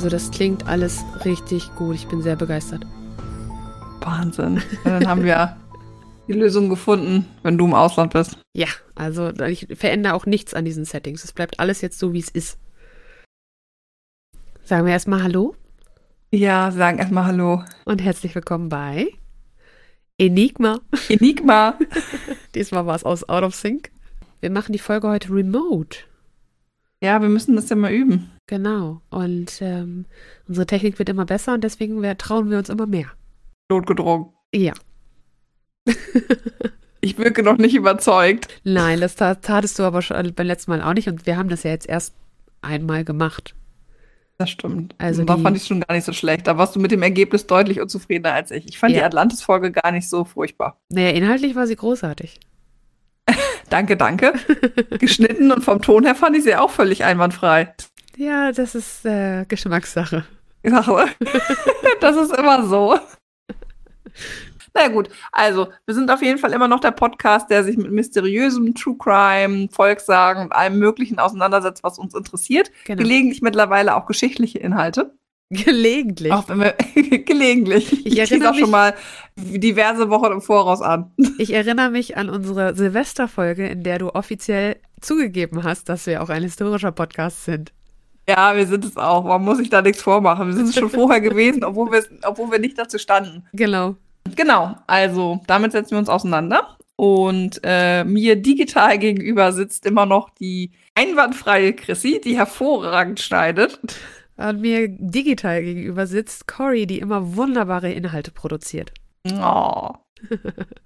Also das klingt alles richtig gut. Ich bin sehr begeistert. Wahnsinn. Dann haben wir die Lösung gefunden, wenn du im Ausland bist. Ja, also ich verändere auch nichts an diesen Settings. Es bleibt alles jetzt so, wie es ist. Sagen wir erstmal Hallo. Ja, sagen erstmal Hallo. Und herzlich willkommen bei Enigma. Enigma. Diesmal war es aus Out of Sync. Wir machen die Folge heute remote. Ja, wir müssen das ja mal üben. Genau. Und ähm, unsere Technik wird immer besser und deswegen trauen wir uns immer mehr. Notgedrungen. Ja. ich wirke noch nicht überzeugt. Nein, das tatest du aber schon beim letzten Mal auch nicht und wir haben das ja jetzt erst einmal gemacht. Das stimmt. Also da fand ich es schon gar nicht so schlecht. Da warst du mit dem Ergebnis deutlich unzufriedener als ich. Ich fand ja. die Atlantis-Folge gar nicht so furchtbar. Naja, inhaltlich war sie großartig. Danke, danke. Geschnitten und vom Ton her fand ich sie auch völlig einwandfrei. Ja, das ist äh, Geschmackssache. das ist immer so. Na gut, also wir sind auf jeden Fall immer noch der Podcast, der sich mit mysteriösem True Crime, Volkssagen und allem Möglichen auseinandersetzt, was uns interessiert. Genau. Gelegentlich mittlerweile auch geschichtliche Inhalte. Gelegentlich. Auch wenn wir gelegentlich. Ich, ich erinnere auch schon mal diverse Wochen im Voraus an. Ich erinnere mich an unsere Silvesterfolge, in der du offiziell zugegeben hast, dass wir auch ein historischer Podcast sind. Ja, wir sind es auch. Man muss sich da nichts vormachen. Wir sind es schon vorher gewesen, obwohl wir, obwohl wir nicht dazu standen. Genau. Genau, also damit setzen wir uns auseinander. Und äh, mir digital gegenüber sitzt immer noch die einwandfreie Chrissy, die hervorragend schneidet. Und mir digital gegenüber sitzt Cory, die immer wunderbare Inhalte produziert. Oh.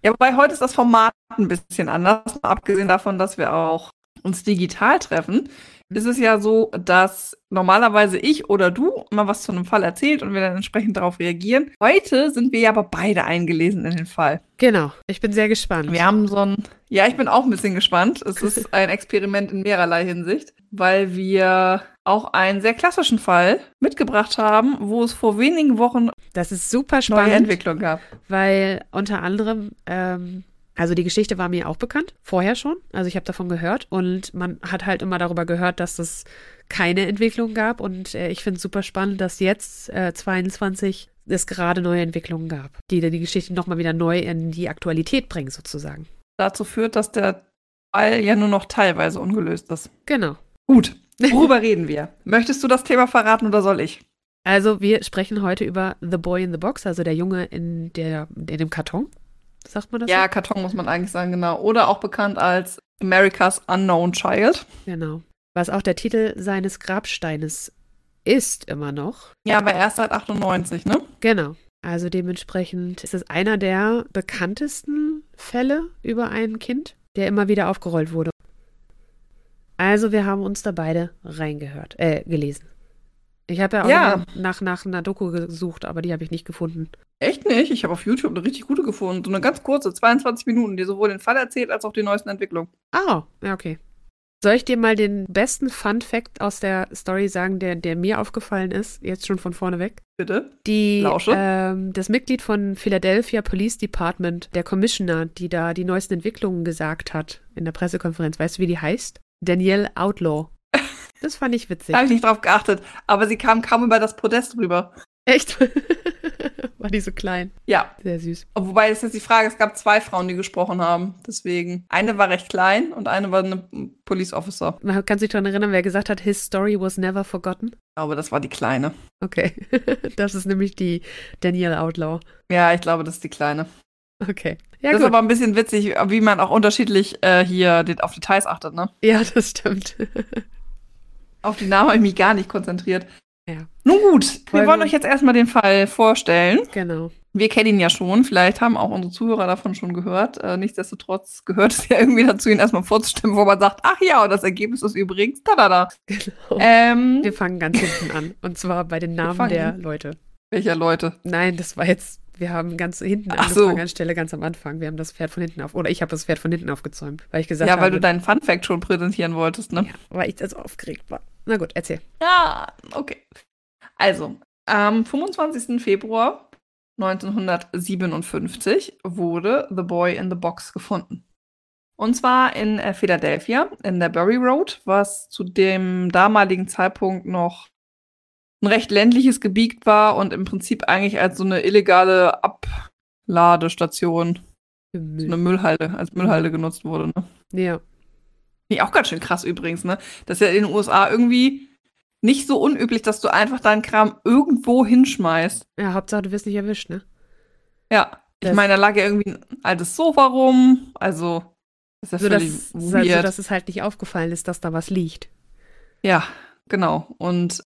ja, wobei heute ist das Format ein bisschen anders, abgesehen davon, dass wir auch uns digital treffen ist es ja so, dass normalerweise ich oder du mal was zu einem Fall erzählt und wir dann entsprechend darauf reagieren. Heute sind wir ja aber beide eingelesen in den Fall. Genau, ich bin sehr gespannt. Wir haben so ein, ja, ich bin auch ein bisschen gespannt. Es ist ein Experiment in mehrerlei Hinsicht, weil wir auch einen sehr klassischen Fall mitgebracht haben, wo es vor wenigen Wochen das ist super spannend, neue Entwicklung gab. Weil unter anderem ähm, also die Geschichte war mir auch bekannt, vorher schon. Also ich habe davon gehört und man hat halt immer darüber gehört, dass es keine Entwicklung gab. Und äh, ich finde es super spannend, dass jetzt äh, 22 es gerade neue Entwicklungen gab, die dann die Geschichte nochmal wieder neu in die Aktualität bringen, sozusagen. Dazu führt, dass der Fall ja nur noch teilweise ungelöst ist. Genau. Gut. Worüber reden wir? Möchtest du das Thema verraten oder soll ich? Also, wir sprechen heute über The Boy in the Box, also der Junge in, der, in dem Karton. Sagt man das? Ja, so? Karton muss man eigentlich sagen, genau. Oder auch bekannt als America's Unknown Child. Genau. Was auch der Titel seines Grabsteines ist immer noch. Ja, aber erst seit 98, ne? Genau. Also dementsprechend ist es einer der bekanntesten Fälle über ein Kind, der immer wieder aufgerollt wurde. Also wir haben uns da beide reingehört, äh, gelesen. Ich habe ja auch ja. Nach, nach einer Doku gesucht, aber die habe ich nicht gefunden. Echt nicht? Ich habe auf YouTube eine richtig gute gefunden. So eine ganz kurze, 22 Minuten, die sowohl den Fall erzählt als auch die neuesten Entwicklungen. Ah, ja, okay. Soll ich dir mal den besten Fun Fact aus der Story sagen, der, der mir aufgefallen ist, jetzt schon von vorne weg? Bitte. Die, Lausche. Ähm, das Mitglied von Philadelphia Police Department, der Commissioner, die da die neuesten Entwicklungen gesagt hat in der Pressekonferenz, weißt du, wie die heißt? Danielle Outlaw. Das fand ich witzig. Habe ich nicht drauf geachtet, aber sie kam kaum über das Podest rüber. Echt? War die so klein? Ja. Sehr süß. Wobei, das ist jetzt die Frage, es gab zwei Frauen, die gesprochen haben. Deswegen. Eine war recht klein und eine war eine Police Officer. Man kann sich daran erinnern, wer gesagt hat, his story was never forgotten? Ich glaube, das war die Kleine. Okay. das ist nämlich die Danielle Outlaw. Ja, ich glaube, das ist die Kleine. Okay. Ja, das gut. ist aber ein bisschen witzig, wie man auch unterschiedlich äh, hier auf Details achtet, ne? Ja, das stimmt. auf die Namen habe ich mich gar nicht konzentriert. Ja. Nun gut, wir wollen euch jetzt erstmal den Fall vorstellen. Genau. Wir kennen ihn ja schon, vielleicht haben auch unsere Zuhörer davon schon gehört. Äh, nichtsdestotrotz gehört es ja irgendwie dazu, ihn erstmal vorzustimmen, wo man sagt, ach ja, und das Ergebnis ist übrigens da da da. Genau. Ähm, wir fangen ganz hinten an. Und zwar bei den Namen der Leute. Welcher Leute? Nein, das war jetzt, wir haben ganz hinten ach angefangen, so. an Stelle ganz am Anfang. Wir haben das Pferd von hinten auf, oder ich habe das Pferd von hinten aufgezäumt, weil ich gesagt habe. Ja, weil habe, du deinen Fun Fact schon präsentieren wolltest, ne? Ja, weil ich so aufgeregt war. Na gut, erzähl. Ja, okay. Also, am 25. Februar 1957 wurde The Boy in the Box gefunden. Und zwar in äh, Philadelphia, in der Bury Road, was zu dem damaligen Zeitpunkt noch ein recht ländliches Gebiet war und im Prinzip eigentlich als so eine illegale Abladestation, so eine Müllhalde, als Müllhalde genutzt wurde. Ne? Ja. Nee, auch ganz schön krass übrigens, ne? Das ist ja in den USA irgendwie nicht so unüblich, dass du einfach deinen Kram irgendwo hinschmeißt. Ja, Hauptsache du wirst nicht erwischt, ne? Ja. Ich Das- meine, da lag ja irgendwie ein altes Sofa rum. Also, ist ja So völlig dass, so, weird. dass es halt nicht aufgefallen ist, dass da was liegt. Ja, genau. Und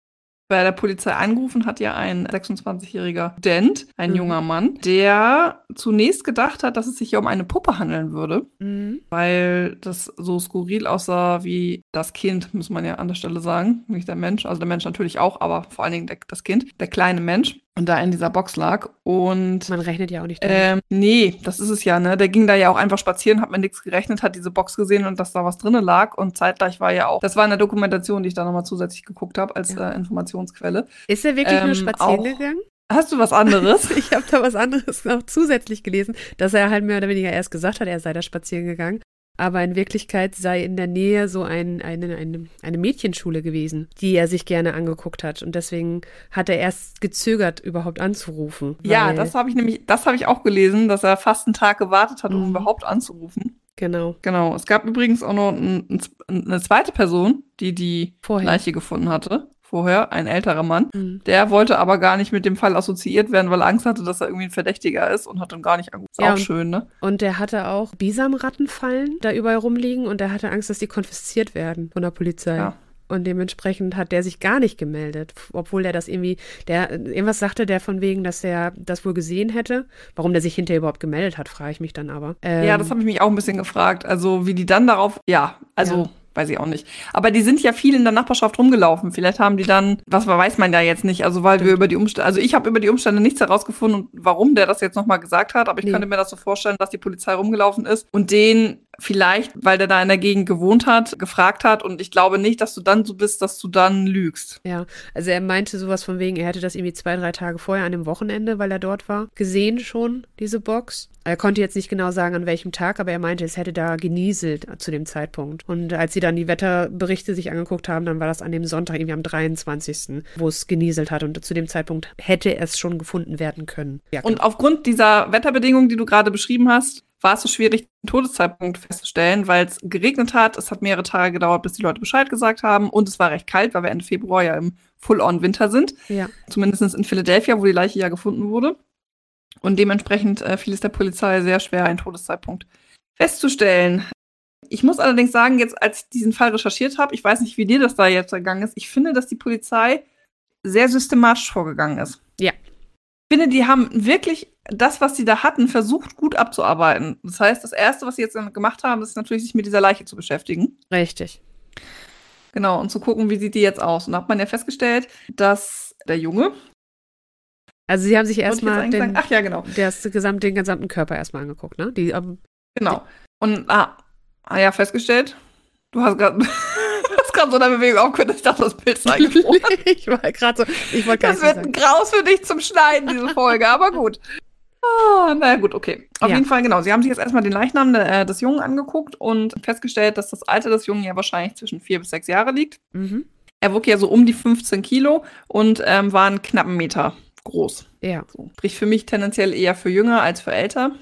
bei der Polizei angerufen hat ja ein 26-jähriger Student, ein Mhm. junger Mann, der zunächst gedacht hat, dass es sich hier um eine Puppe handeln würde, Mhm. weil das so skurril aussah wie das Kind, muss man ja an der Stelle sagen, nicht der Mensch. Also der Mensch natürlich auch, aber vor allen Dingen der, das Kind, der kleine Mensch. Und da in dieser Box lag. Und Man rechnet ja auch nicht damit. ähm, nee, das ist es ja, ne? Der ging da ja auch einfach spazieren, hat mir nichts gerechnet, hat diese Box gesehen und dass da was drinnen lag. Und zeitgleich war ja auch, das war in der Dokumentation, die ich da nochmal zusätzlich geguckt habe als Ja. äh, Informationsquelle. Ist er wirklich ähm, nur spazieren auch- gegangen? Hast du was anderes? Ich habe da was anderes noch zusätzlich gelesen, dass er halt mehr oder weniger erst gesagt hat, er sei da spazieren gegangen. Aber in Wirklichkeit sei in der Nähe so ein, eine, eine, eine Mädchenschule gewesen, die er sich gerne angeguckt hat. Und deswegen hat er erst gezögert, überhaupt anzurufen. ja, das habe ich nämlich, das habe ich auch gelesen, dass er fast einen Tag gewartet hat, um Mhm. überhaupt anzurufen. Genau. Genau. Es gab übrigens auch noch ein, ein, eine zweite Person, die die Vorher. Leiche gefunden hatte. Vorher, ein älterer Mann. Mhm. Der wollte aber gar nicht mit dem Fall assoziiert werden, weil er Angst hatte, dass er irgendwie ein Verdächtiger ist und hat dann gar nicht angerufen. Ist Ja, auch schön, ne? Und der hatte auch Bisamrattenfallen da überall rumliegen und er hatte Angst, dass die konfisziert werden von der Polizei. Ja. Und dementsprechend hat der sich gar nicht gemeldet, obwohl der das irgendwie, der irgendwas sagte der von wegen, dass er das wohl gesehen hätte. Warum der sich hinterher überhaupt gemeldet hat, frage ich mich dann aber. Ähm, Ja, das habe ich mich auch ein bisschen gefragt. Also, wie die dann darauf, ja, also. Ja. Weiß ich auch nicht. Aber die sind ja viel in der Nachbarschaft rumgelaufen. Vielleicht haben die dann, was weiß man ja jetzt nicht, also weil wir Stimmt. über die Umstände, also ich habe über die Umstände nichts herausgefunden, warum der das jetzt nochmal gesagt hat, aber ich Nee. könnte mir das so vorstellen, dass die Polizei rumgelaufen ist und den vielleicht, weil der da in der Gegend gewohnt hat, gefragt hat und ich glaube nicht, dass du dann so bist, dass du dann lügst. Ja, also er meinte sowas von wegen, er hätte das irgendwie zwei, drei Tage vorher an dem Wochenende, weil er dort war, gesehen schon, diese Box. Er konnte jetzt nicht genau sagen, an welchem Tag, aber er meinte, es hätte da genieselt zu dem Zeitpunkt. Und als sie dann die Wetterberichte sich angeguckt haben, dann war das an dem Sonntag, irgendwie am 23., wo es genieselt hat. Und zu dem Zeitpunkt hätte es schon gefunden werden können. Ja, Und aufgrund dieser Wetterbedingungen, die du gerade beschrieben hast, war es so schwierig, den Todeszeitpunkt festzustellen, weil es geregnet hat. Es hat mehrere Tage gedauert, bis die Leute Bescheid gesagt haben. Und es war recht kalt, weil wir Ende Februar ja im Full-on-Winter sind. ja. Zumindest in Philadelphia, wo die Leiche ja gefunden wurde. Und dementsprechend äh, fiel es der Polizei sehr schwer, einen Todeszeitpunkt festzustellen. Ich muss allerdings sagen, jetzt als ich diesen Fall recherchiert habe, ich weiß nicht, wie dir das da jetzt ergangen ist, ich finde, dass die Polizei sehr systematisch vorgegangen ist. Ja. Ich finde, die haben wirklich das, was sie da hatten, versucht gut abzuarbeiten. Das heißt, das Erste, was sie jetzt gemacht haben, ist natürlich, sich mit dieser Leiche zu beschäftigen. Richtig. Genau, und zu gucken, wie sieht die jetzt aus. Und da hat man ja festgestellt, dass der Junge, Also sie haben sich ich erstmal sagen, ach ja, genau, das gesamt, den gesamten Körper erstmal angeguckt, ne? Die, ähm, Genau. Und ah, ah ja, festgestellt, du hast gerade gerade so eine Bewegung aufgehört, ich dachte, das Bild eingefroren. ich war gerade so, ich wollte gar Das wird ein. Graus für dich zum Schneiden, diese Folge, aber gut. Ah, naja, gut, okay. Auf Ja. jeden Fall, genau. Sie haben sich jetzt erstmal den Leichnam äh, des Jungen angeguckt und festgestellt, dass das Alter des Jungen ja wahrscheinlich zwischen vier bis sechs Jahre liegt. Mhm. Er wog ja so um die 15 Kilo und ähm, war einen knappen Meter groß. Ja. So. Sprich für mich tendenziell eher für jünger als für älter.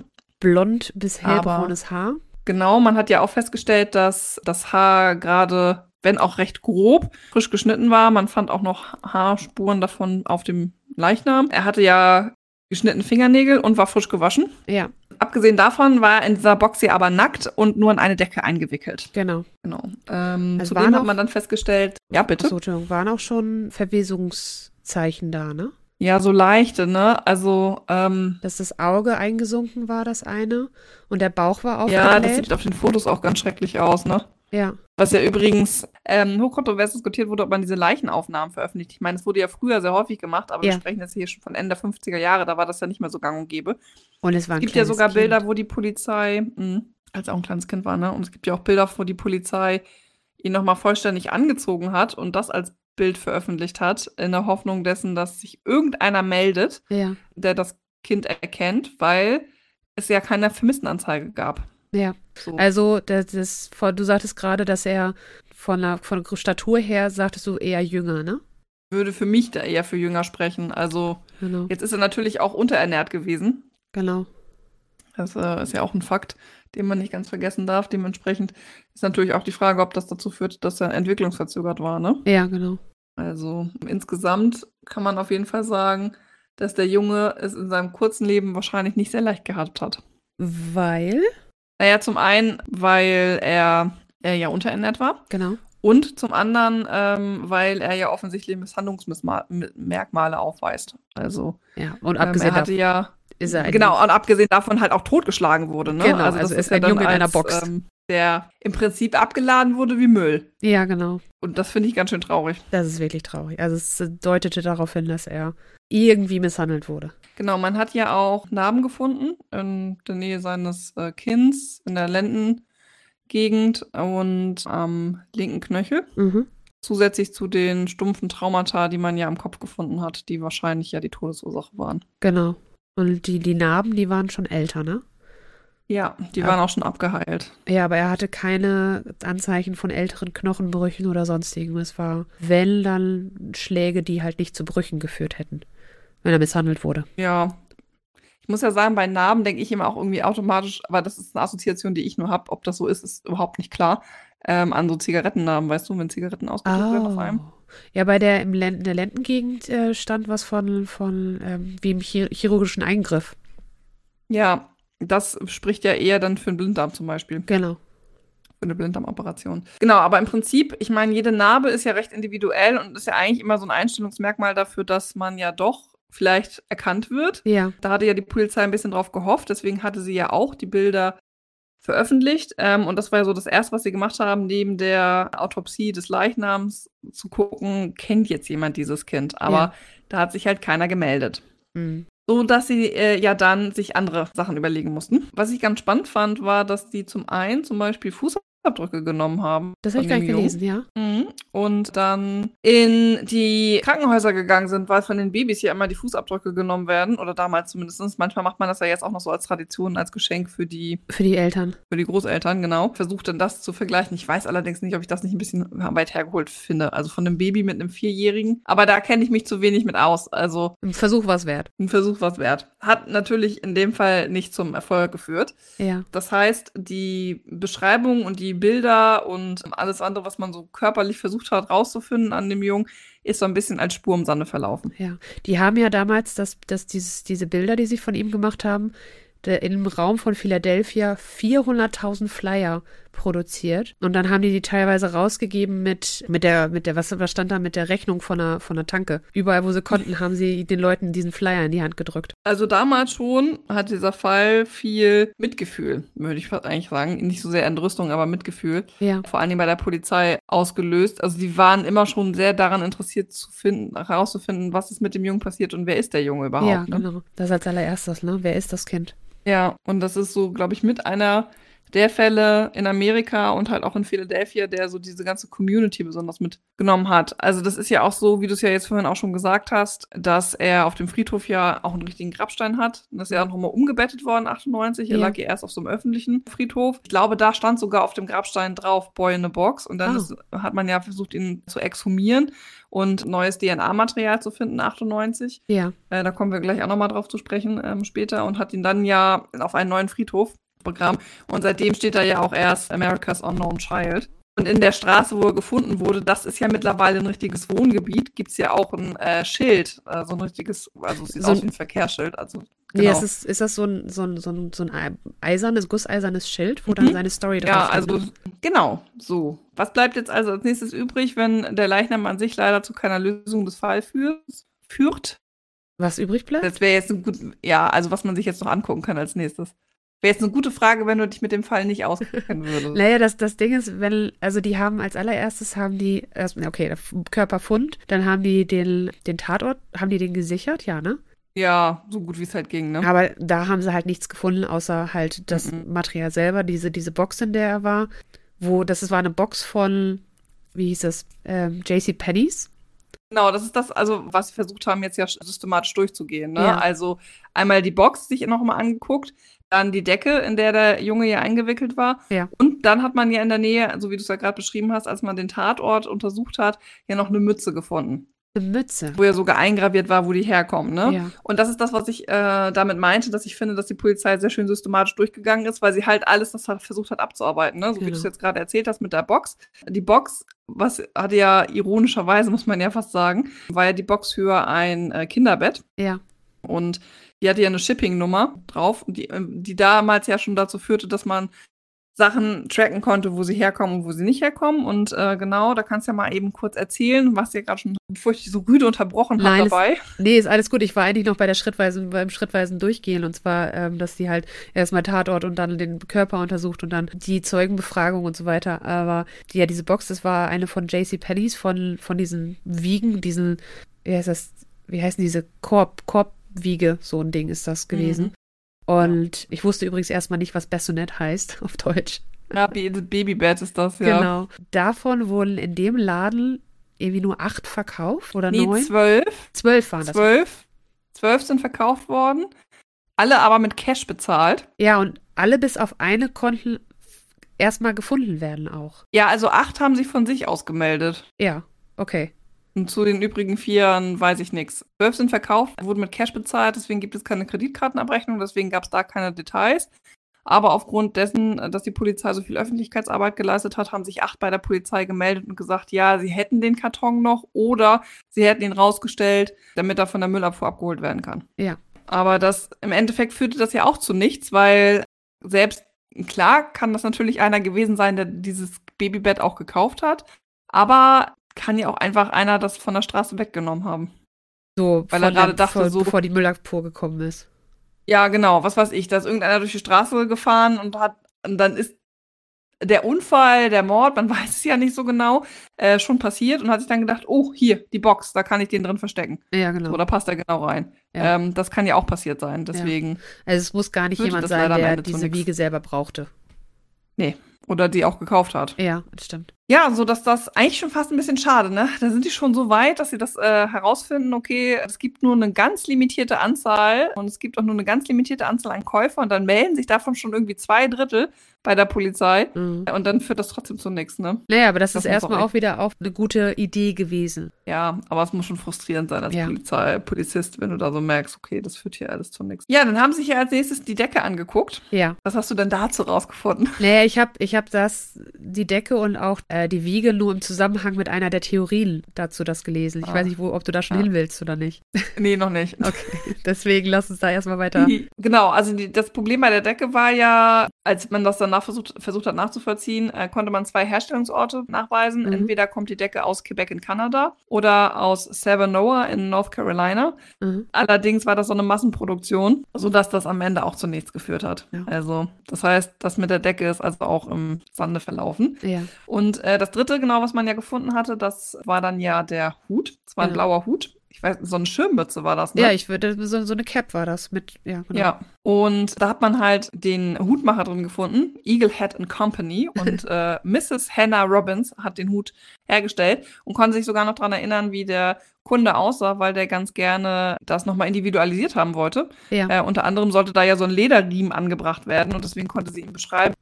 Blond bis hellbraunes Haar. Genau, man hat ja auch festgestellt, dass das Haar gerade, wenn auch recht grob, frisch geschnitten war. Man fand auch noch Haarspuren davon auf dem Leichnam. Er hatte ja geschnittene Fingernägel und war frisch gewaschen. Ja, Abgesehen davon war er in dieser Box hier aber nackt und nur in eine Decke eingewickelt. genau. Genau. Ähm, Es zudem hat auch- man dann festgestellt, ja bitte. Achso, Entschuldigung, waren auch schon Verwesungszeichen da, ne? Ja, so leichte, ne? Also, ähm, Dass das Auge eingesunken war, das eine. Und der Bauch war ja, das sieht auf den Fotos auch ganz schrecklich aus, ne? Ja, Was ja übrigens ähm, hochkontrovers diskutiert wurde, ob man diese Leichenaufnahmen veröffentlicht. Ich meine, es wurde ja früher sehr häufig gemacht, aber Ja. wir sprechen jetzt hier schon von Ende der 50er Jahre, da war das ja nicht mehr so gang und gäbe. und es war Es gibt ja sogar kind. Bilder, wo die Polizei, mh, als er auch ein kleines Kind war, ne? Und es gibt ja auch Bilder, wo die Polizei ihn nochmal vollständig angezogen hat und das als Bild veröffentlicht hat, in der Hoffnung dessen, dass sich irgendeiner meldet, Ja, der das Kind erkennt, weil es ja keine Vermisstenanzeige gab. Ja. So. Also, das, das, du sagtest gerade, dass er von der, von der Statur her, sagtest du, eher jünger, ne? würde für mich da eher für Jünger sprechen. Also Genau. jetzt ist er natürlich auch unterernährt gewesen. Genau. Das äh, ist ja auch ein Fakt, den man nicht ganz vergessen darf. Dementsprechend ist natürlich auch die Frage, ob das dazu führt, dass er entwicklungsverzögert war. Ne? Ja, genau. Also insgesamt kann man auf jeden Fall sagen, dass der Junge es in seinem kurzen Leben wahrscheinlich nicht sehr leicht gehabt hat. Weil, Naja, zum einen, weil er, er ja unterernährt war genau. und zum anderen, ähm, weil er ja offensichtlich Misshandlungsmerkmale aufweist. Also Ja, und ähm, abgesehen er hatte davon ja ist er ein, Genau, und abgesehen davon halt auch totgeschlagen wurde, ne? Genau, also ist ein dann Junge in einer Box. Ähm, der im Prinzip abgeladen wurde wie Müll. Ja, genau. Und das finde ich ganz schön traurig. Das ist wirklich traurig. Also es deutete darauf hin, dass er irgendwie misshandelt wurde. Genau, man hat ja auch Narben gefunden in der Nähe seines äh, Kinns, in der Lendengegend und am linken Knöchel. Mhm. Zusätzlich zu den stumpfen Traumata, die man ja am Kopf gefunden hat, die wahrscheinlich ja die Todesursache waren. Genau. Und die, die Narben, die waren schon älter, ne? Ja, die waren auch schon abgeheilt. Ja, aber er hatte keine Anzeichen von älteren Knochenbrüchen oder sonstigem. Es war, wenn, dann Schläge, die halt nicht zu Brüchen geführt hätten, wenn er misshandelt wurde. Ja. Ich muss ja sagen, bei Narben denke ich immer auch irgendwie automatisch, aber das ist eine Assoziation, die ich nur habe. Ob das so ist, ist überhaupt nicht klar. Ähm, an so Zigarettennarben, weißt du, wenn Zigaretten ausgedrückt werden auf einem. Ja, bei der im Len in der Lendengegend äh, stand was von, von ähm, wie im chir chirurgischen Eingriff. Ja, das spricht ja eher dann für einen Blinddarm zum Beispiel, Genau. für eine Blinddarmoperation. Genau, aber im Prinzip, ich meine, jede Narbe ist ja recht individuell und ist ja eigentlich immer so ein Einstellungsmerkmal dafür, dass man ja doch vielleicht erkannt wird. Ja, Da hatte ja die Polizei ein bisschen drauf gehofft, deswegen hatte sie ja auch die Bilder veröffentlicht. Ähm, und das war ja so das Erste, was sie gemacht haben, neben der Autopsie des Leichnams zu gucken, kennt jetzt jemand dieses Kind. Aber Ja. da hat sich halt keiner gemeldet. mhm. So dass sie äh, ja dann sich andere Sachen überlegen mussten. Was ich ganz spannend fand, war, dass die zum einen zum Beispiel Fußabdrücke genommen haben. das habe ich gar nicht gelesen, ja. Mhm. Und dann in die Krankenhäuser gegangen sind, weil von den Babys hier immer die Fußabdrücke genommen werden. Oder damals zumindest. Manchmal macht man das ja jetzt auch noch so als Tradition, als Geschenk für die, Für die Eltern. für die Großeltern, genau. Versucht dann das zu vergleichen. Ich weiß allerdings nicht, ob ich das nicht ein bisschen weit hergeholt finde. Also von einem Baby mit einem Vierjährigen. Aber da kenne ich mich zu wenig mit aus. Also Ein Versuch war es wert. ein Versuch was wert. Hat natürlich in dem Fall nicht zum Erfolg geführt. Ja. Das heißt, die Beschreibung und die Bilder und alles andere, was man so körperlich versucht hat rauszufinden an dem Jungen, ist so ein bisschen als Spur im Sande verlaufen. Ja, die haben ja damals, das, das, dieses, diese Bilder, die sie von ihm gemacht haben, der, im Raum von Philadelphia 400.000 Flyer produziert. Und dann haben die die teilweise rausgegeben mit, mit der, mit der, was, was stand da, mit der Rechnung von der, von der Tanke. Überall, wo sie konnten, haben sie den Leuten diesen Flyer in die Hand gedrückt. Also damals schon hat dieser Fall viel Mitgefühl, würde ich fast eigentlich sagen. Nicht so sehr Entrüstung, aber Mitgefühl. Ja, Vor allen Dingen bei der Polizei ausgelöst. Also die waren immer schon sehr daran interessiert zu finden, herauszufinden, was ist mit dem Jungen passiert und wer ist der Junge überhaupt. ja, ne? genau. Das als allererstes, ne? Wer ist das Kind? Ja, und das ist so, glaube ich, mit einer der Fälle in Amerika und halt auch in Philadelphia, der so diese ganze Community besonders mitgenommen hat. Also das ist ja auch so, wie du es ja jetzt vorhin auch schon gesagt hast, dass er auf dem Friedhof ja auch einen richtigen Grabstein hat. Das ist ja auch nochmal umgebettet worden, 98. Er Ja. lag ja erst auf so einem öffentlichen Friedhof. Ich glaube, da stand sogar auf dem Grabstein drauf, Boy in a Box. Und dann Ah. ist, hat man ja versucht, ihn zu exhumieren und neues DNA-Material zu finden, 98. Ja, Äh, da kommen wir gleich auch nochmal drauf zu sprechen ähm, später und hat ihn dann ja auf einen neuen Friedhof begraben. Und seitdem steht da ja auch erst America's Unknown Child. Und in der Straße, wo er gefunden wurde, das ist ja mittlerweile ein richtiges Wohngebiet, gibt es ja auch ein äh, Schild, äh, so ein richtiges, also es sieht So aus ein- wie ein Verkehrsschild. Also, nee, genau. ist, es, ist das so ein, so ein, so ein, so ein eisernes, gusseisernes Schild, wo dann Mhm. seine Story drauf ja, steht, also genau, so. Was bleibt jetzt also als nächstes übrig, wenn der Leichnam an sich leider zu keiner Lösung des Falls führt? führt? Was übrig bleibt? Das wäre jetzt ein gut, ja, also was man sich jetzt noch angucken kann als nächstes. Wäre jetzt eine gute Frage, wenn du dich mit dem Fall nicht auskennen würdest. Naja, das, das Ding ist, wenn, also die haben als allererstes haben die, okay, Körperfund, dann haben die den, den Tatort, haben die den gesichert, ja, ne? Ja, so gut wie es halt ging, ne? Aber da haben sie halt nichts gefunden, außer halt das Mhm. Material selber, diese, diese Box, in der er war, wo, das ist, war eine Box von, wie hieß es, ähm, JC Penney's. Genau, das ist das, also was wir versucht haben, jetzt ja systematisch durchzugehen. Ne? Ja. Also einmal die Box sich nochmal angeguckt, dann die Decke, in der der Junge ja eingewickelt war. Ja. Und dann hat man ja in der Nähe, so wie du es ja gerade beschrieben hast, als man den Tatort untersucht hat, ja noch eine Mütze gefunden. Eine Mütze. wo ja sogar eingraviert war, wo die herkommen. Ne? Ja. Und das ist das, was ich äh, damit meinte, dass ich finde, dass die Polizei sehr schön systematisch durchgegangen ist, weil sie halt alles das hat, versucht hat abzuarbeiten. Ne? So wie Genau. du es jetzt gerade erzählt hast mit der Box. Die Box, was hatte ja ironischerweise, muss man ja fast sagen, war ja die Box für ein äh, Kinderbett. Ja. Und die hatte ja eine Shipping-Nummer drauf, die, ähm, die damals ja schon dazu führte, dass man Sachen tracken konnte, wo sie herkommen und wo sie nicht herkommen. Und äh, genau, da kannst du ja mal eben kurz erzählen, was dir gerade schon, bevor ich dich so rüde unterbrochen habe Nein, dabei. Nee, ist alles gut. Ich war eigentlich noch bei der schrittweisen, beim schrittweisen Durchgehen. Und zwar, ähm, dass die halt erstmal Tatort und dann den Körper untersucht und dann die Zeugenbefragung und so weiter. Aber die, ja, diese Box, das war eine von JC Pennys, von, von diesen Wiegen, diesen, wie heißt das, wie heißen diese Korb, Korbwiege, so ein Ding ist das gewesen. Mhm. Und ich wusste übrigens erstmal nicht, was Bassinet heißt auf Deutsch. Ja, Ba- Babybett ist das, ja. Genau. Davon wurden in dem Laden irgendwie nur acht verkauft oder Nee, neun? zwölf. Zwölf waren das. Zwölf. Zwölf sind verkauft worden. Alle aber mit Cash bezahlt. Ja, und alle bis auf eine konnten erstmal gefunden werden auch. Ja, also acht haben sich von sich aus gemeldet. Ja, okay. Und zu den übrigen vieren weiß ich nichts. Zwölf sind verkauft, wurden mit Cash bezahlt, deswegen gibt es keine Kreditkartenabrechnung, deswegen gab es da keine Details. Aber aufgrund dessen, dass die Polizei so viel Öffentlichkeitsarbeit geleistet hat, haben sich acht bei der Polizei gemeldet und gesagt, ja, sie hätten den Karton noch oder sie hätten ihn rausgestellt, damit er von der Müllabfuhr abgeholt werden kann. Ja. Aber das im Endeffekt führte das ja auch zu nichts, weil selbst klar kann das natürlich einer gewesen sein, der dieses Babybett auch gekauft hat, aber kann ja auch einfach einer das von der Straße weggenommen haben. So, Weil er gerade dachte, bevor, so- bevor die Müllabfuhr gekommen ist. Ja, genau, was weiß ich, da ist irgendeiner durch die Straße gefahren und hat, und dann ist der Unfall, der Mord, man weiß es ja nicht so genau, äh, schon passiert und hat sich dann gedacht, oh, hier, die Box, da kann ich den drin verstecken. Ja, genau. So, da passt er genau rein. Ja. Ähm, das kann ja auch passiert sein, deswegen. also es muss gar nicht jemand sein, der diese. Wiege selber brauchte. Oder die auch gekauft hat. Ja, das stimmt. Ja, so dass das eigentlich schon fast ein bisschen schade, ne? Da sind die schon so weit, dass sie das äh, herausfinden, okay, es gibt nur eine ganz limitierte Anzahl und es gibt auch nur eine ganz limitierte Anzahl an Käufer und dann melden sich davon schon irgendwie zwei Drittel bei der Polizei Mhm. und dann führt das trotzdem zu nichts, ne? Naja, aber das, Das ist erstmal auch auch wieder auch eine gute Idee gewesen. Ja, aber es muss schon frustrierend sein als Ja. Polizei, Polizist, wenn du da so merkst, okay, das führt hier alles zu nichts. Ja, dann haben sie sich ja als nächstes die Decke angeguckt. Ja. Was hast du denn dazu rausgefunden? Naja, ich habe ich hab das, die Decke und auch äh, die Wiege nur im Zusammenhang mit einer der Theorien dazu das gelesen. Ich Ah. weiß nicht, wo, ob du da schon Ja. hin willst oder nicht. nee, noch nicht. Okay, deswegen lass uns da erstmal weiter. Genau, also die, das Problem bei der Decke war ja, als man das danach versucht, versucht hat nachzuvollziehen, äh, konnte man zwei Herstellungsorte nachweisen. Mhm. Entweder kommt die Decke aus Quebec in Kanada oder aus Savanoa in North Carolina. Mhm. Allerdings war das so eine Massenproduktion, sodass das am Ende auch zu nichts geführt hat. Ja. Also, das heißt, das mit der Decke ist also auch im Sande verlaufen. Ja. Und äh, das dritte, genau, was man ja gefunden hatte, das war dann ja der Hut. Es war ein Ja. blauer Hut. Ich weiß, so eine Schirmmütze war das, ne? Ja, ich würde, so, so eine Cap war das mit, ja, genau. Ja, und da hat man halt den Hutmacher drin gefunden, Eagle Hat and Company. Und äh, Mrs. Hannah Robbins hat den Hut hergestellt und konnte sich sogar noch dran erinnern, wie der Kunde aussah, weil der ganz gerne das nochmal individualisiert haben wollte. Ja. Äh, unter anderem sollte da ja so ein Lederriemen angebracht werden und deswegen konnte sie ihn beschreiben.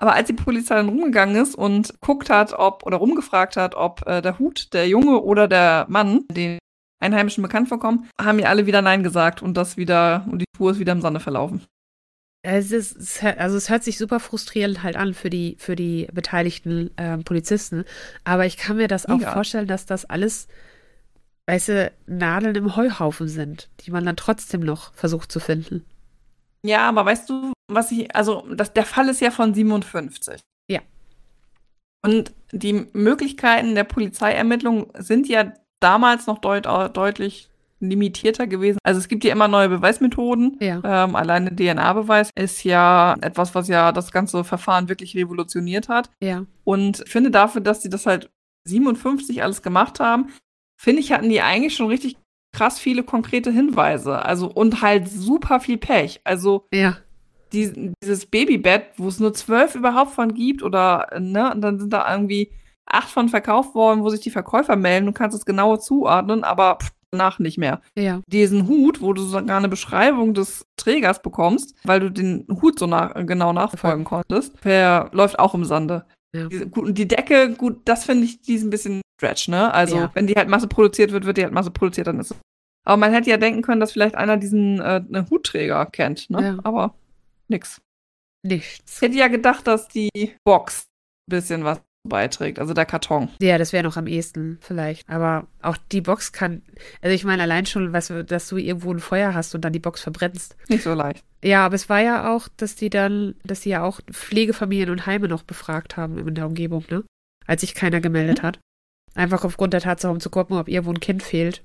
Aber als die Polizei dann rumgegangen ist und guckt hat, ob oder rumgefragt hat, ob äh, der Hut der Junge oder der Mann den Einheimischen bekannt vorkommen, haben die alle wieder Nein gesagt und das wieder und die Spur ist wieder im Sande verlaufen. Es ist, also es hört sich super frustrierend halt an für die, für die beteiligten ähm, Polizisten. Aber ich kann mir das auch Mega. vorstellen, dass das alles, weißt du, Nadeln im Heuhaufen sind, die man dann trotzdem noch versucht zu finden. Ja, aber weißt du, was ich, also das, der Fall ist ja von 57. Ja. Und die Möglichkeiten der Polizeiermittlung sind ja damals noch deut deutlich limitierter gewesen. Also es gibt ja immer neue Beweismethoden. Ja. Ähm, alleine DNA-Beweis ist ja etwas, was ja das ganze Verfahren wirklich revolutioniert hat. Ja. Und ich finde dafür, dass sie das halt 57 alles gemacht haben, finde ich, hatten die eigentlich schon richtig krass viele konkrete Hinweise. Also und halt super viel Pech. Also Ja. die, dieses Babybett, wo es nur zwölf überhaupt von gibt, oder ne, und dann sind da irgendwie acht von verkauft worden, wo sich die Verkäufer melden, du kannst es genauer zuordnen, aber pff, danach nicht mehr. Ja. Diesen Hut, wo du sogar eine Beschreibung des Trägers bekommst, weil du den Hut so nach, genau nachverfolgen konntest, der läuft auch im Sande. Ja. Die Decke, gut, das finde ich, die ist ein bisschen stretch, ne? Also, Ja. wenn die halt Masse produziert wird, wird die halt Masse produziert, dann ist es. Aber man hätte ja denken können, dass vielleicht einer diesen äh, einen Hutträger kennt, ne? Ja. Aber nix. Nichts. Ich hätte ja gedacht, dass die Box ein bisschen was beiträgt, also der Karton. Ja, das wäre noch am ehesten vielleicht. Aber auch die Box kann, also ich meine, allein schon, was, dass du irgendwo ein Feuer hast und dann die Box verbrennst. Nicht so leicht. Ja, aber es war ja auch, dass die dann, dass die ja auch Pflegefamilien und Heime noch befragt haben in der Umgebung, ne? Als sich keiner gemeldet hat. Einfach aufgrund der Tatsache, um zu gucken, ob irgendwo ein Kind fehlt.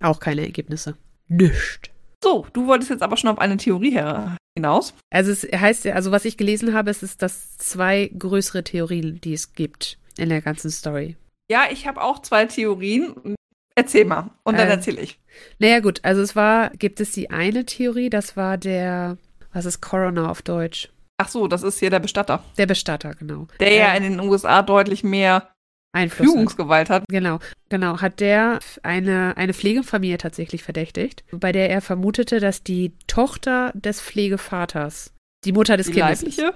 Auch keine Ergebnisse. Nischt. So, du wolltest jetzt aber schon auf eine Theorie her hinaus. Also es heißt ja, also was ich gelesen habe, es ist das zwei größere Theorien, die es gibt in der ganzen Story. Ja, ich habe auch zwei Theorien. Erzähl mal. Und dann Ähm, erzähle ich. Naja gut, also es war, gibt es die eine Theorie, das war der, was ist Corona auf Deutsch? Ach so, das ist hier der Bestatter. Der Bestatter, genau. Der ja Ähm, in den USA deutlich mehr Einfluss hat. Führungsgewalt hat. Genau, genau. Hat der eine, eine Pflegefamilie tatsächlich verdächtigt, bei der er vermutete, dass die Tochter des Pflegevaters die Mutter des Die Kindes leibliche? ist.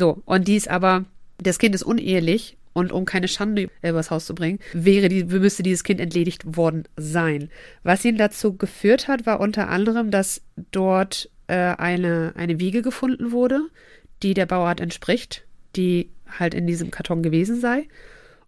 So, und die ist aber, das Kind ist unehelich und um keine Schande übers Haus zu bringen, wäre die, müsste dieses Kind entledigt worden sein. Was ihn dazu geführt hat, war unter anderem, dass dort äh, eine, eine Wiege gefunden wurde, die der Bauart entspricht, die halt in diesem Karton gewesen sei.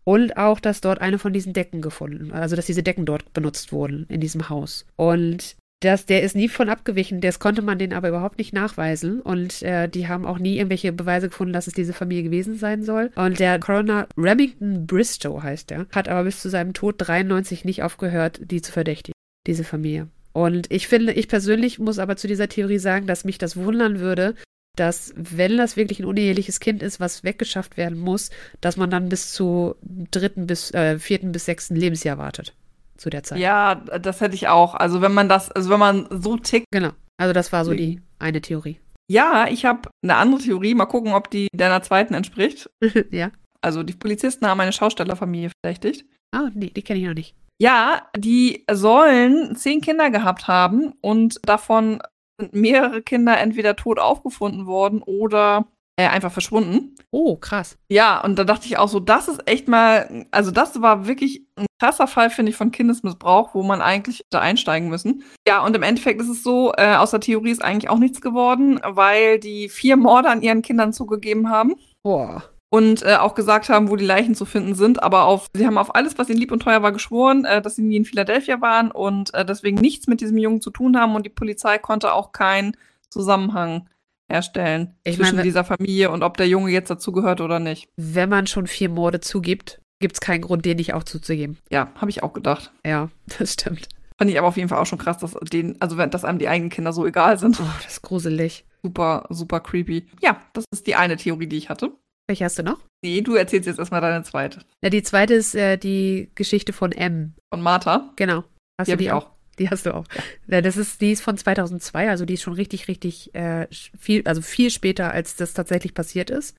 Und auch, dass dort eine von diesen Decken gefunden, also dass diese Decken dort benutzt wurden in diesem Haus. Und das, der ist nie von abgewichen, das konnte man denen aber überhaupt nicht nachweisen. Und äh, die haben auch nie irgendwelche Beweise gefunden, dass es diese Familie gewesen sein soll. Und der Coroner Remington Bristow heißt er, hat aber bis zu seinem Tod 93 nicht aufgehört, die zu verdächtigen, diese Familie. Und ich finde, ich persönlich muss aber zu dieser Theorie sagen, dass mich das wundern würde, dass, wenn das wirklich ein uneheliches Kind ist, was weggeschafft werden muss, dass man dann bis zu dritten bis äh, vierten bis sechsten Lebensjahr wartet. Zu der Zeit. Ja, das hätte ich auch. Also wenn man das, also wenn man so tickt. Genau. Also das war so die eine Theorie. Ja, ich habe eine andere Theorie. Mal gucken, ob die deiner zweiten entspricht. ja. Also die Polizisten haben eine Schaustellerfamilie verdächtigt. Ah, nee, die kenne ich noch nicht. Ja, die sollen zehn Kinder gehabt haben und davon sind mehrere Kinder entweder tot aufgefunden worden oder äh, einfach verschwunden. Oh, krass. Ja, und da dachte ich auch so, das ist echt mal, also das war wirklich ein krasser Fall, finde ich, von Kindesmissbrauch, wo man eigentlich da einsteigen müssen. Ja, und im Endeffekt ist es so, äh, aus der Theorie ist eigentlich auch nichts geworden, weil die vier Morde an ihren Kindern zugegeben haben Boah. Und äh, auch gesagt haben, wo die Leichen zu finden sind, aber auf, sie haben auf alles, was ihnen lieb und teuer war, geschworen, äh, dass sie nie in Philadelphia waren und äh, deswegen nichts mit diesem Jungen zu tun haben und die Polizei konnte auch keinen Zusammenhang herstellen Ich zwischen meine- dieser Familie und ob der Junge jetzt dazugehört oder nicht. Wenn man schon vier Morde zugibt, gibt es keinen Grund, den nicht auch zuzugeben. Ja, habe ich auch gedacht. Ja, das stimmt. Fand ich aber auf jeden Fall auch schon krass, dass denen, also wenn, dass einem die eigenen Kinder so egal sind. Oh, das ist gruselig. Super, super creepy. Ja, das ist die eine Theorie, die ich hatte. Welche hast du noch? Nee, du erzählst jetzt erstmal deine zweite. Ja, die zweite ist äh, die Geschichte von M. Von Martha. Genau. Hast Die du habe ich auch. Die hast du auch. Ja. Das ist, die ist von 2002, also die ist schon richtig, richtig äh, viel, also viel später, als das tatsächlich passiert ist.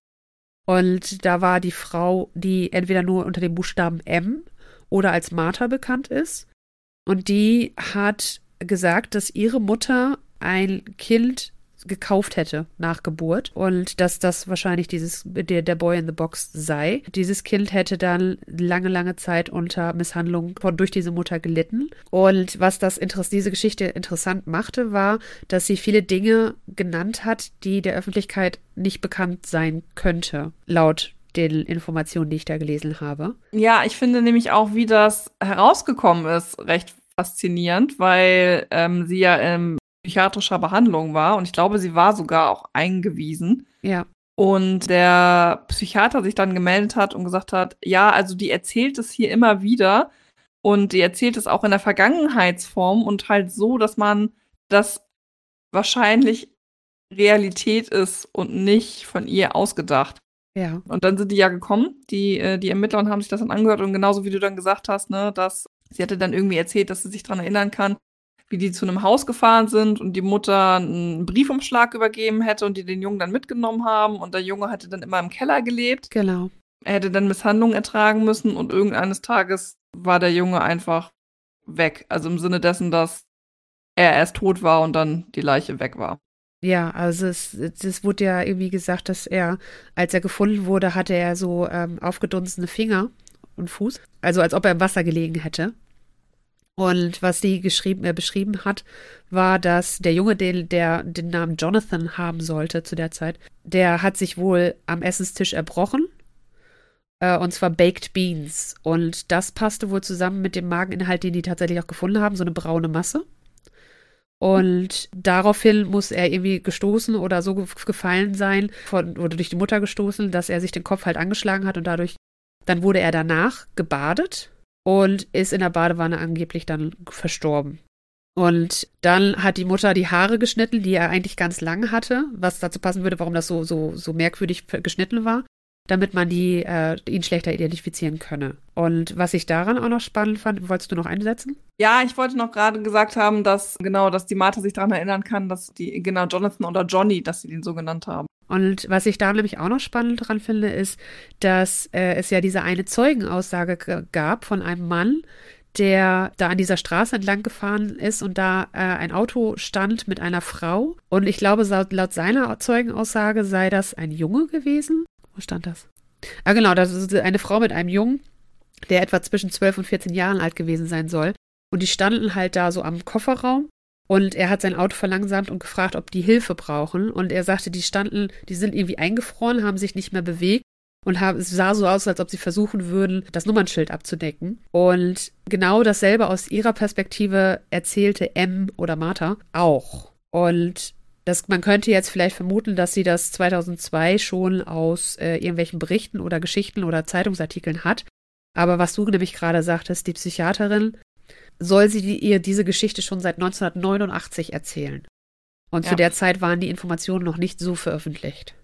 Und da war die Frau, die entweder nur unter dem Buchstaben M oder als Martha bekannt ist. Und die hat gesagt, dass ihre Mutter ein Kind gekauft hätte nach Geburt und dass das wahrscheinlich dieses der, der Boy in the Box sei. Dieses Kind hätte dann lange, lange Zeit unter Misshandlung von, durch diese Mutter gelitten. Und was das diese Geschichte interessant machte, war, dass sie viele Dinge genannt hat, die der Öffentlichkeit nicht bekannt sein könnte, laut den Informationen, die ich da gelesen habe. Ja, ich finde nämlich auch, wie das herausgekommen ist, recht faszinierend, weil ähm, sie ja in psychiatrischer Behandlung war und ich glaube, sie war sogar auch eingewiesen. Ja. Und der Psychiater sich dann gemeldet hat und gesagt hat, ja, also die erzählt es hier immer wieder und die erzählt es auch in der Vergangenheitsform und halt so, dass man das wahrscheinlich Realität ist und nicht von ihr ausgedacht. Ja. Und dann sind die ja gekommen, die, äh, die Ermittler und haben sich das dann angehört und genauso wie du dann gesagt hast, ne, dass sie hatte dann irgendwie erzählt, dass sie sich daran erinnern kann, wie die zu einem Haus gefahren sind und die Mutter einen Briefumschlag übergeben hätte und die den Jungen dann mitgenommen haben und der Junge hatte dann immer im Keller gelebt. Genau. Er hätte dann Misshandlungen ertragen müssen und irgendeines Tages war der Junge einfach weg. Also im Sinne dessen, dass er erst tot war und dann die Leiche weg war. Ja, also es, es wurde ja irgendwie gesagt, dass er, als er gefunden wurde, hatte er so ähm, aufgedunsene Finger und Fuß. Also als ob er im Wasser gelegen hätte. Und was sie geschrieben, äh, beschrieben hat, war, dass der Junge, den, der den Namen Jonathan haben sollte zu der Zeit, der hat sich wohl am Essenstisch erbrochen. Äh, und zwar Baked Beans. Und das passte wohl zusammen mit dem Mageninhalt, den die tatsächlich auch gefunden haben, so eine braune Masse. Und daraufhin muss er irgendwie gestoßen oder so gefallen sein, von, oder durch die Mutter gestoßen, dass er sich den Kopf halt angeschlagen hat und dadurch, dann wurde er danach gebadet und ist in der Badewanne angeblich dann verstorben. Und dann hat die Mutter die Haare geschnitten, die er eigentlich ganz lang hatte, was dazu passen würde, warum das so, so, so merkwürdig geschnitten war damit man die, äh, ihn schlechter identifizieren könne. Und was ich daran auch noch spannend fand, wolltest du noch einsetzen? Ja, ich wollte noch gerade gesagt haben, dass genau, dass die Martha sich daran erinnern kann, dass die, genau, Jonathan oder Johnny, dass sie den so genannt haben. Und was ich da nämlich auch noch spannend dran finde, ist, dass äh, es ja diese eine Zeugenaussage gab von einem Mann, der da an dieser Straße entlang gefahren ist und da äh, ein Auto stand mit einer Frau. Und ich glaube, laut, laut seiner Zeugenaussage sei das ein Junge gewesen. Wo stand das? Ah, genau, das ist eine Frau mit einem Jungen, der etwa zwischen 12 und 14 Jahren alt gewesen sein soll. Und die standen halt da so am Kofferraum und er hat sein Auto verlangsamt und gefragt, ob die Hilfe brauchen. Und er sagte, die standen, die sind irgendwie eingefroren, haben sich nicht mehr bewegt und es sah so aus, als ob sie versuchen würden, das Nummernschild abzudecken. Und genau dasselbe aus ihrer Perspektive erzählte M oder Martha auch. Und das, man könnte jetzt vielleicht vermuten, dass sie das 2002 schon aus äh, irgendwelchen Berichten oder Geschichten oder Zeitungsartikeln hat. Aber was du nämlich gerade sagtest, die Psychiaterin, soll sie ihr diese Geschichte schon seit 1989 erzählen. Und ja. zu der Zeit waren die Informationen noch nicht so veröffentlicht.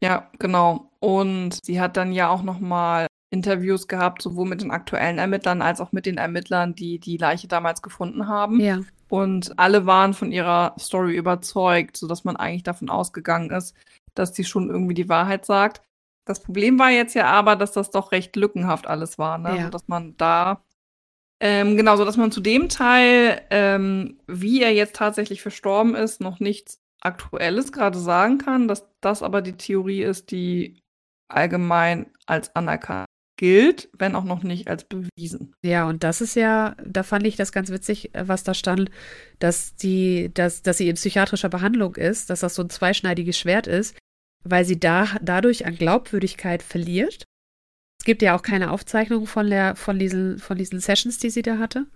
Ja, genau. Und sie hat dann ja auch noch mal Interviews gehabt, sowohl mit den aktuellen Ermittlern als auch mit den Ermittlern, die die Leiche damals gefunden haben. Ja. Und alle waren von ihrer Story überzeugt, sodass man eigentlich davon ausgegangen ist, dass sie schon irgendwie die Wahrheit sagt. Das Problem war jetzt ja aber, dass das doch recht lückenhaft alles war, ne? Ja. Also, dass man da ähm, genau, so dass man zu dem Teil, ähm, wie er jetzt tatsächlich verstorben ist, noch nichts Aktuelles gerade sagen kann, dass das aber die Theorie ist, die allgemein als anerkannt gilt, wenn auch noch nicht als bewiesen. Ja, und das ist ja, da fand ich das ganz witzig, äh, was da stand, dass die, dass, dass sie in psychiatrischer Behandlung ist, dass das so ein zweischneidiges Schwert ist, weil sie da dadurch an Glaubwürdigkeit verliert. Es gibt ja auch keine Aufzeichnung von der, von diesen, von diesen Sessions, die sie da hatte.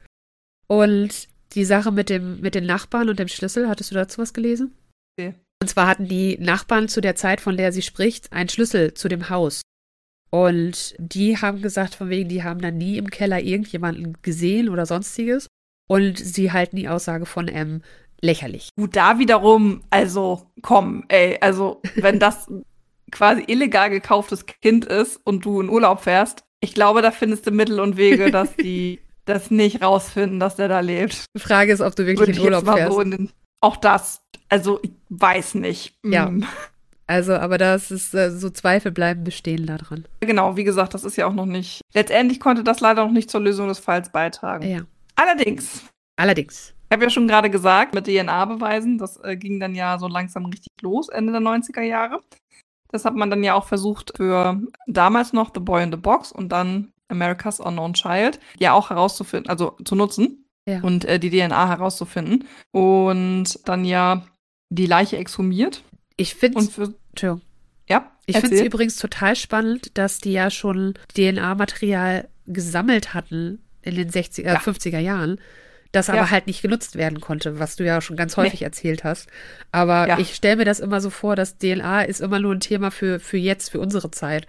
Und die Sache mit dem, mit den Nachbarn und dem Schlüssel, hattest du dazu was gelesen? Okay. Und zwar hatten die Nachbarn zu der Zeit, von der sie spricht, einen Schlüssel zu dem Haus. Und die haben gesagt, von wegen, die haben da nie im Keller irgendjemanden gesehen oder sonstiges. Und sie halten die Aussage von M lächerlich. Gut, da wiederum, also komm, ey, also wenn das quasi illegal gekauftes Kind ist und du in Urlaub fährst, ich glaube, da findest du Mittel und Wege, dass die das nicht rausfinden, dass der da lebt. Die Frage ist, ob du wirklich Würde in Urlaub fährst. So in auch das, also ich weiß nicht. Ja. Mm. Also, aber das ist, äh, so Zweifel bleiben bestehen daran. Genau, wie gesagt, das ist ja auch noch nicht. Letztendlich konnte das leider noch nicht zur Lösung des Falls beitragen. Ja. Allerdings. Allerdings. Ich habe ja schon gerade gesagt, mit DNA-Beweisen, das äh, ging dann ja so langsam richtig los, Ende der 90er Jahre. Das hat man dann ja auch versucht für damals noch The Boy in the Box und dann America's Unknown Child ja auch herauszufinden, also zu nutzen Ja. und äh, die DNA herauszufinden. Und dann ja die Leiche exhumiert. Ich finde Und für, Entschuldigung. ja, Ich finde es übrigens total spannend, dass die ja schon DNA-Material gesammelt hatten in den 60er, Ja. 50er Jahren, das Ja. aber halt nicht genutzt werden konnte, was du ja schon ganz häufig erzählt hast. Aber Ja. ich stelle mir das immer so vor, dass DNA ist immer nur ein Thema für, für jetzt, für unsere Zeit.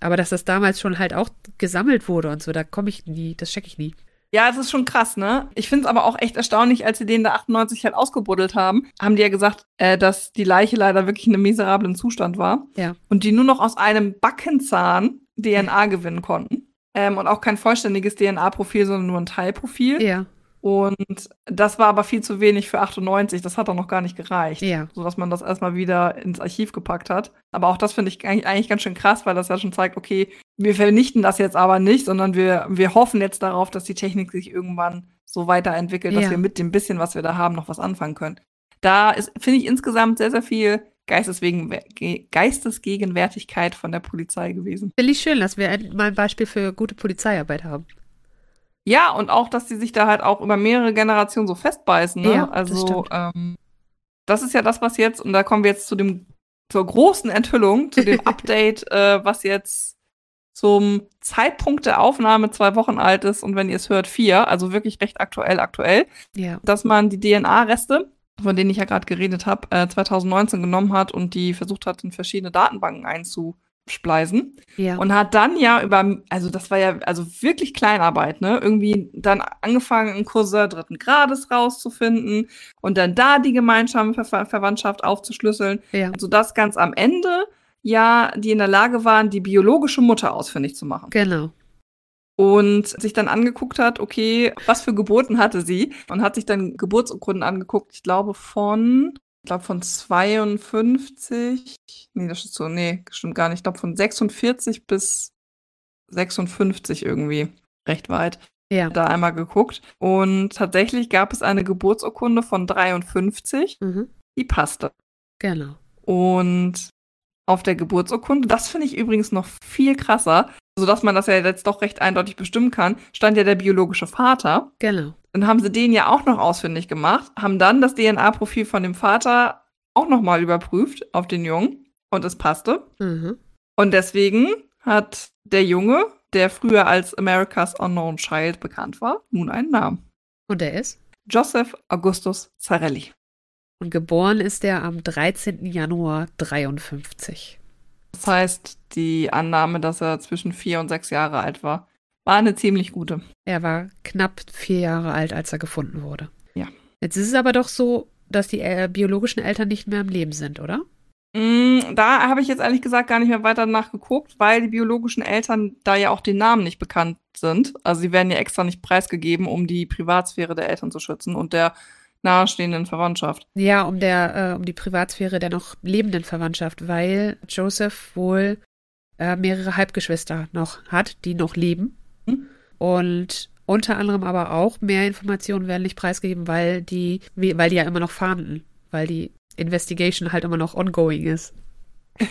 Aber dass das damals schon halt auch gesammelt wurde und so, da komme ich nie, das checke ich nie. Ja, es ist schon krass, ne? Ich finde es aber auch echt erstaunlich, als sie den da 98 halt ausgebuddelt haben, haben die ja gesagt, äh, dass die Leiche leider wirklich in einem miserablen Zustand war. Ja. Und die nur noch aus einem Backenzahn DNA gewinnen konnten. Ähm, und auch kein vollständiges DNA-Profil, sondern nur ein Teilprofil. Ja, Und das war aber viel zu wenig für 98. Das hat doch noch gar nicht gereicht. ja, Sodass man das erstmal wieder ins Archiv gepackt hat. Aber auch das finde ich eigentlich, eigentlich ganz schön krass, weil das ja schon zeigt, okay, wir vernichten das jetzt aber nicht, sondern wir, wir hoffen jetzt darauf, dass die Technik sich irgendwann so weiterentwickelt, dass Ja. wir mit dem bisschen, was wir da haben, noch was anfangen können. da ist, finde ich, insgesamt sehr, sehr viel Geisteswegen, Geistesgegenwärtigkeit von der Polizei gewesen. Finde ich schön, dass wir mal ein Beispiel für gute Polizeiarbeit haben. Ja, und auch, dass die sich da halt auch über mehrere Generationen so festbeißen. Ne? Ja, also, das, ähm, das ist ja das, was jetzt, und da kommen wir jetzt zu dem, zur großen Enthüllung, zu dem Update, äh, was jetzt zum Zeitpunkt der Aufnahme zwei Wochen alt ist und wenn ihr es hört, vier, also wirklich recht aktuell, aktuell, ja. dass man die DNA-Reste von denen ich ja gerade geredet habe, äh, 2019 genommen hat und die versucht hat, in verschiedene Datenbanken einzuspleisen. Ja. Und hat dann ja über, also das war ja also wirklich Kleinarbeit, ne? Irgendwie dann angefangen, einen Cousin dritten Grades rauszufinden und dann da die Gemeinschaft, Ver Verwandtschaft aufzuschlüsseln. Ja. Das ganz am Ende ja, die in der Lage waren, die biologische Mutter ausfindig zu machen. Genau und sich dann angeguckt hat, okay, was für Geburten hatte sie und hat sich dann Geburtsurkunden angeguckt, ich glaube von, ich glaube von 52, nee, das ist so, nee, stimmt gar nicht, ich glaube von 46 bis 56 irgendwie, recht weit. Ja. Da einmal geguckt und tatsächlich gab es eine Geburtsurkunde von 53, mhm. die passte. Genau. Und auf der Geburtsurkunde, das finde ich übrigens noch viel krasser, sodass man das ja jetzt doch recht eindeutig bestimmen kann, stand ja der biologische Vater. Genau. Dann haben sie den ja auch noch ausfindig gemacht, haben dann das DNA-Profil von dem Vater auch nochmal überprüft auf den Jungen und es passte. Mhm. Und deswegen hat der Junge, der früher als America's Unknown Child bekannt war, nun einen Namen. Und der ist? Joseph Augustus Zarelli. Und geboren ist er am 13. Januar 53. Das heißt, die Annahme, dass er zwischen vier und sechs Jahre alt war, war eine ziemlich gute. Er war knapp vier Jahre alt, als er gefunden wurde. Ja. Jetzt ist es aber doch so, dass die äh, biologischen Eltern nicht mehr im Leben sind, oder? Mm, da habe ich jetzt ehrlich gesagt gar nicht mehr weiter nachgeguckt, weil die biologischen Eltern da ja auch die Namen nicht bekannt sind. Also sie werden ja extra nicht preisgegeben, um die Privatsphäre der Eltern zu schützen. Und der nahestehenden Verwandtschaft. Ja, um der, äh, um die Privatsphäre der noch lebenden Verwandtschaft, weil Joseph wohl äh, mehrere Halbgeschwister noch hat, die noch leben. Mhm. Und unter anderem aber auch mehr Informationen werden nicht preisgegeben, weil die, weil die ja immer noch fahnden, weil die Investigation halt immer noch ongoing ist.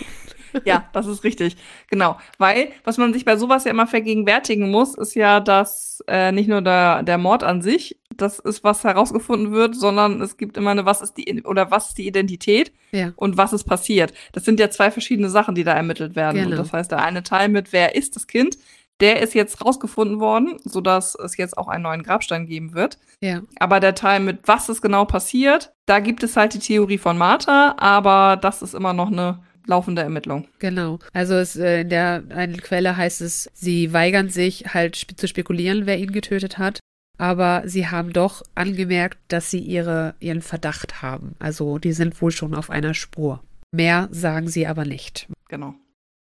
ja, das ist richtig. Genau. Weil, was man sich bei sowas ja immer vergegenwärtigen muss, ist ja, dass äh, nicht nur der, der Mord an sich, das ist, was herausgefunden wird, sondern es gibt immer eine, was ist die, oder was ist die Identität ja. und was ist passiert. Das sind ja zwei verschiedene Sachen, die da ermittelt werden. Genau. Und das heißt, der eine Teil mit, wer ist das Kind, der ist jetzt rausgefunden worden, sodass es jetzt auch einen neuen Grabstein geben wird. Ja. Aber der Teil mit, was ist genau passiert, da gibt es halt die Theorie von Martha, aber das ist immer noch eine laufende Ermittlung. Genau. Also es, äh, in der einen Quelle heißt es, sie weigern sich halt zu spekulieren, wer ihn getötet hat. Aber sie haben doch angemerkt, dass sie ihre, ihren Verdacht haben. Also die sind wohl schon auf einer Spur. Mehr sagen sie aber nicht. Genau.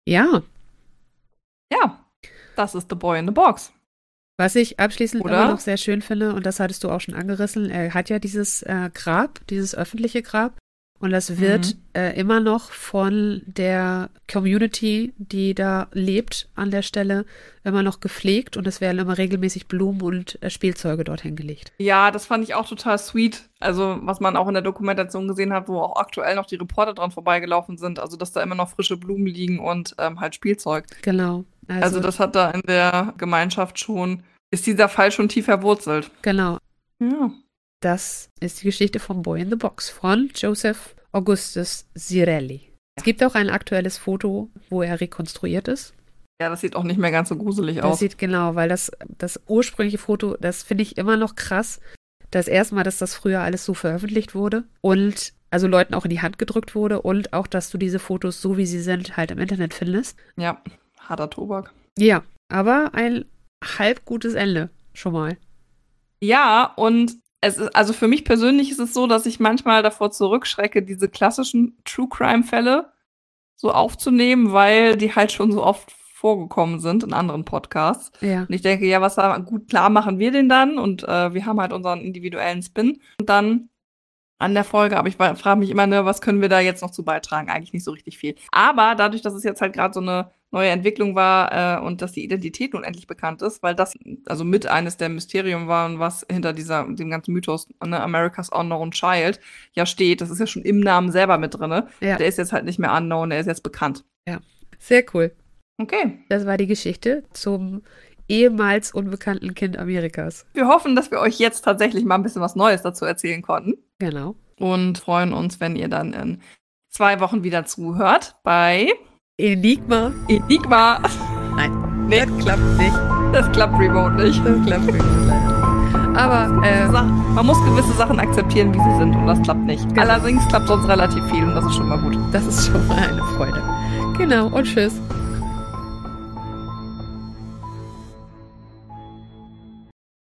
Ja. Ja, das ist The Boy in the Box. Was ich abschließend Oder? immer noch sehr schön finde, und das hattest du auch schon angerissen, er hat ja dieses äh, Grab, dieses öffentliche Grab. Und das wird Mhm. äh, immer noch von der Community, die da lebt an der Stelle, immer noch gepflegt und es werden immer regelmäßig Blumen und äh, Spielzeuge dorthin gelegt. Ja, das fand ich auch total sweet. Also, was man auch in der Dokumentation gesehen hat, wo auch aktuell noch die Reporter dran vorbeigelaufen sind. Also, dass da immer noch frische Blumen liegen und ähm, halt Spielzeug. Genau. Also, Also, das hat da in der Gemeinschaft schon, ist dieser Fall schon tief verwurzelt. genau. Ja. Das ist die Geschichte vom Boy in the Box von Joseph Augustus Zirelli. Es gibt auch ein aktuelles Foto, wo er rekonstruiert ist. Ja, das sieht auch nicht mehr ganz so gruselig Das aus. sieht genau, weil das, das ursprüngliche Foto, das finde ich immer noch krass. Das erste Mal, dass das früher alles so veröffentlicht wurde und also Leuten auch in die Hand gedrückt wurde und auch, dass du diese Fotos so wie sie sind halt im Internet findest. Ja, harter Tobak. Ja, aber ein halb gutes Ende schon mal. Ja, und es ist, also für mich persönlich ist es so, dass ich manchmal davor zurückschrecke, diese klassischen True Crime-Fälle so aufzunehmen, weil die halt schon so oft vorgekommen sind in anderen Podcasts. Ja, Und ich denke, ja, was da gut klar machen wir den dann und äh, wir haben halt unseren individuellen Spin. Und dann an der Folge, aber ich frage mich immer, ne, was können wir da jetzt noch zu beitragen? Eigentlich nicht so richtig viel. Aber dadurch, dass es jetzt halt gerade so eine neue Entwicklung war äh, und dass die Identität nun endlich bekannt ist, weil das also mit eines der Mysterium war, was hinter dieser dem ganzen Mythos ne, America's Unknown Child ja steht. Das ist ja schon im Namen selber mit drinne. Ja. Der ist jetzt halt nicht mehr unknown, der ist jetzt bekannt. Ja, sehr cool. Okay. Das war die Geschichte zum ehemals unbekannten Kind Amerikas. Wir hoffen, dass wir euch jetzt tatsächlich mal ein bisschen was Neues dazu erzählen konnten. Genau. Und freuen uns, wenn ihr dann in zwei Wochen wieder zuhört bei Enigma. Enigma. Nein, nee. das klappt nicht. Das klappt remote nicht. Das klappt remote leider. Aber äh, man muss gewisse Sachen akzeptieren, wie sie sind und das klappt nicht. Genau. Allerdings klappt sonst relativ viel und das ist schon mal gut. Das ist schon mal eine Freude. Genau und tschüss.